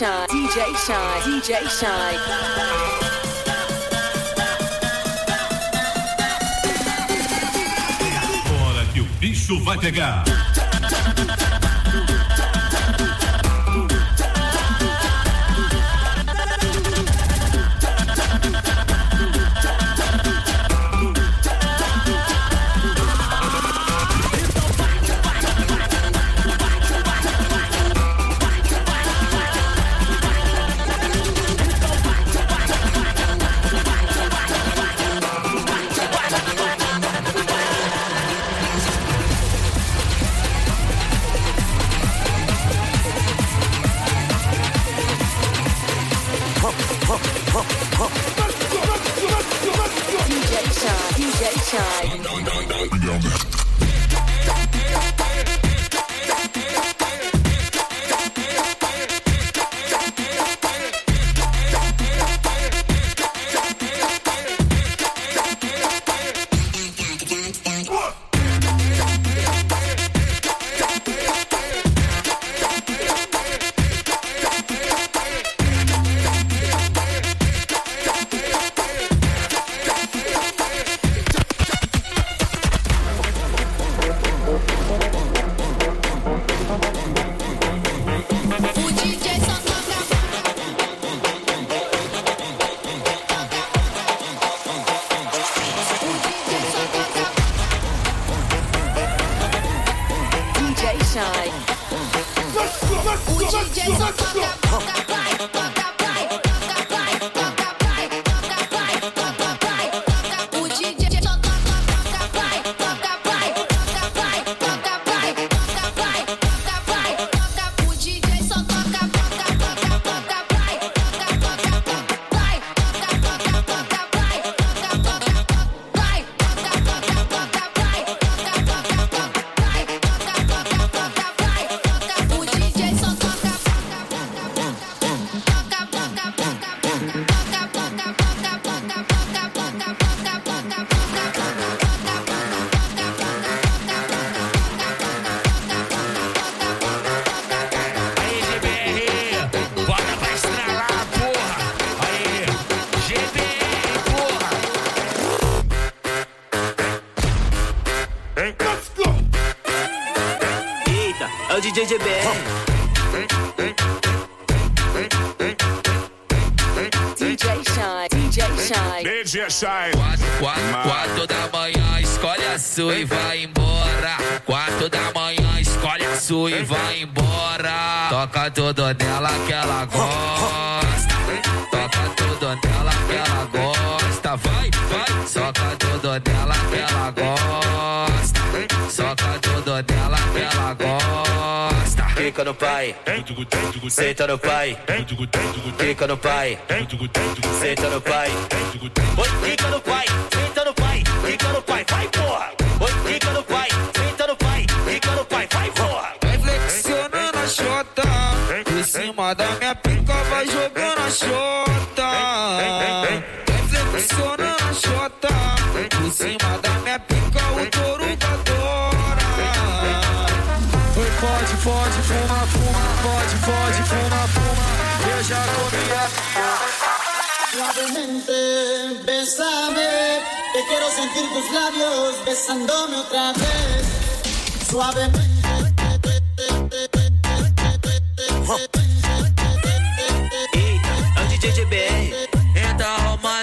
Shy, DJ Shy, DJ Shy. Hora que o bicho vai pegar. DJ GBR. DJ Shine, DJ Shine. DJ Shine. Quatro, quatro, quatro da manhã, escolhe a sua e vai embora. Quatro da manhã, escolhe a sua e vai embora. Toca tudo nela que ela gosta. Tudo nela que ela gosta. Vai, vai, soca tudo nela que ela gosta. Soca tudo nela que ela gosta. Clica no pai, senta no pai. Clica no pai, senta no pai. Oi, clica no pai, senta no pai. Clica no pai, vai porra. Oi, clica no pai, senta no pai. Clica no pai, vai porra. Vai flexionando a chota Por cima da minha pica vai jogando a chota flexionando a chota Por cima da minha pica o touro adora Oi, pode, pode, fuma, fuma, pode, pode, fuma, fuma. Eu já comi a Suavemente, bésame, que quiero sentir tus labios besándome otra vez. Suavemente. Eita,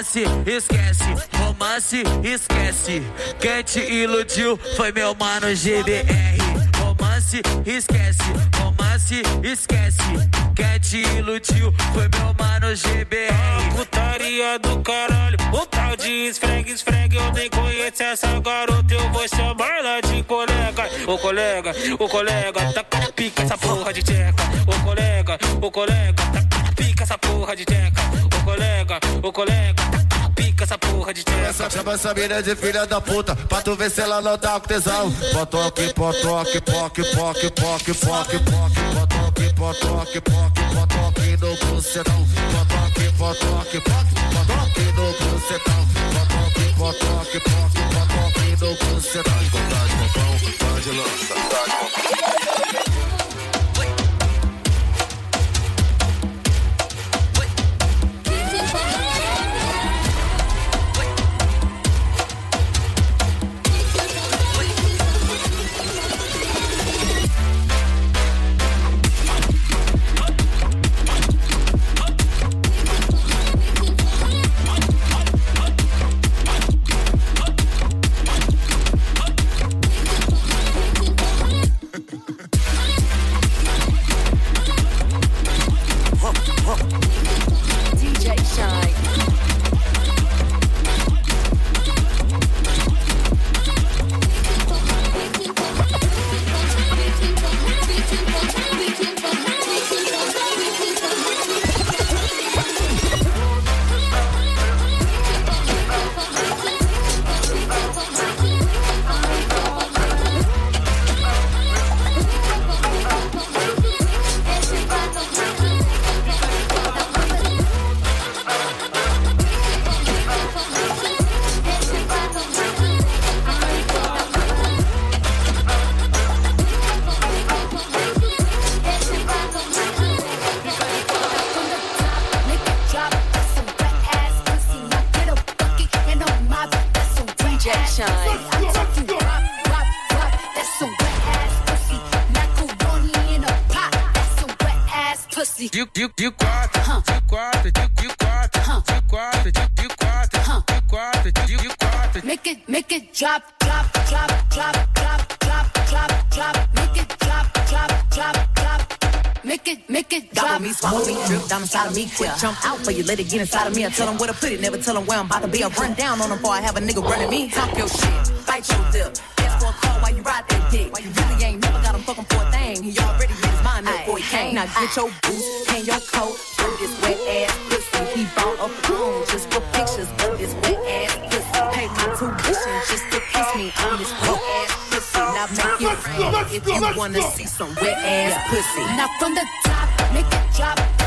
romance, esquece romance, esquece. Quem te iludiu foi meu mano GBR. Romance, esquece. Romance, esquece. Quem te iludiu foi meu mano GBR. Putaria do caralho, o tal de esfregue, esfregue. Eu nem conheço essa garota, eu vou chamar ela de colega. Ô colega, ô colega, taca na pica essa porra de tcheca. Ô colega, ô colega, taca na pica essa porra de tcheca. Chama essa mina de filha da puta Pra tu ver se ela não tá com tesão. Potoque, potoque, poque, poque, poque, poque, poque Potoque, potoque, poque, potoque no bucetão. Potoque, potoque, poque, potoque no bucetão. Potoque, potoque, poque, potoque no bucetão. Vontade, popão, vontade, lança Vontade, popão DJ Shine. De, de, de quatro, de quatro, de, de quatro, de quatro, de, de quatro, de quatro, de, de quatro. Make it, make it drop, drop, drop, drop, drop, drop, drop, drop. Make it drop, drop, drop, drop. Make it, make it drop. Gobble me, swallow me, drip down inside of me. Quick jump out for you, let it get inside of me. I tell them where to put it, never tell them where I'm about to be. I run down on them before I have a nigga running me. Talk your shit, bite your lip. Ask for a call while you ride that dick. You really ain't never got him fucking for a thing. He already made his mind up came. Now get your boots, hang your coat, show this wet ass pussy. He bought a phone just for pictures of this wet ass pussy. Pay my tuition just to kiss me on this wet ass pussy. Now make it rain if you wanna see some wet ass pussy. Now from the top, make it drop.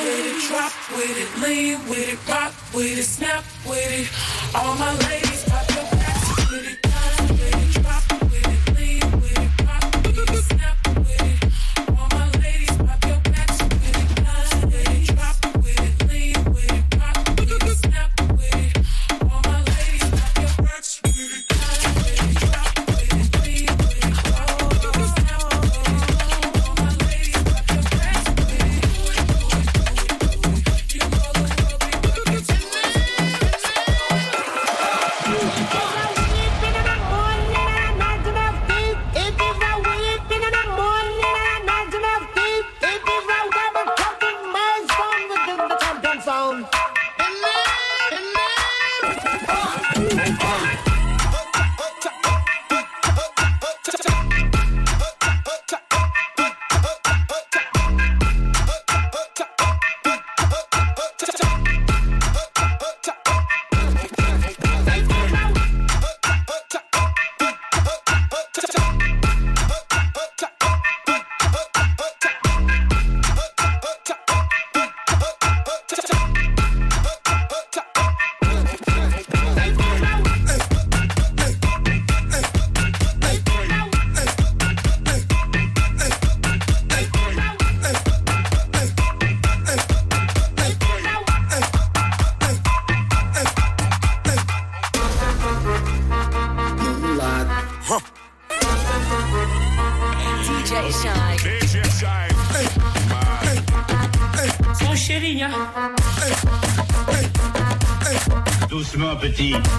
With it, drop with it, lean with it, rock with it, snap with it. All my ladies. petit.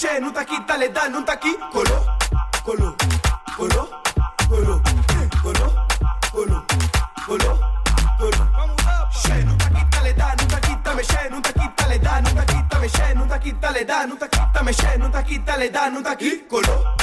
c'è, non tacchi, dalle da, non tacchi, colo, colo, colo, colo, colo, colo, colo, colo. C'è, non tacchi, dalle da, non tacchi, me c'è, non tacchi, dalle da, non tacchi, me c'è, non tacchi, dalle da, non tacchi, me c'è, non tacchi, dalle da, non tacchi, colo.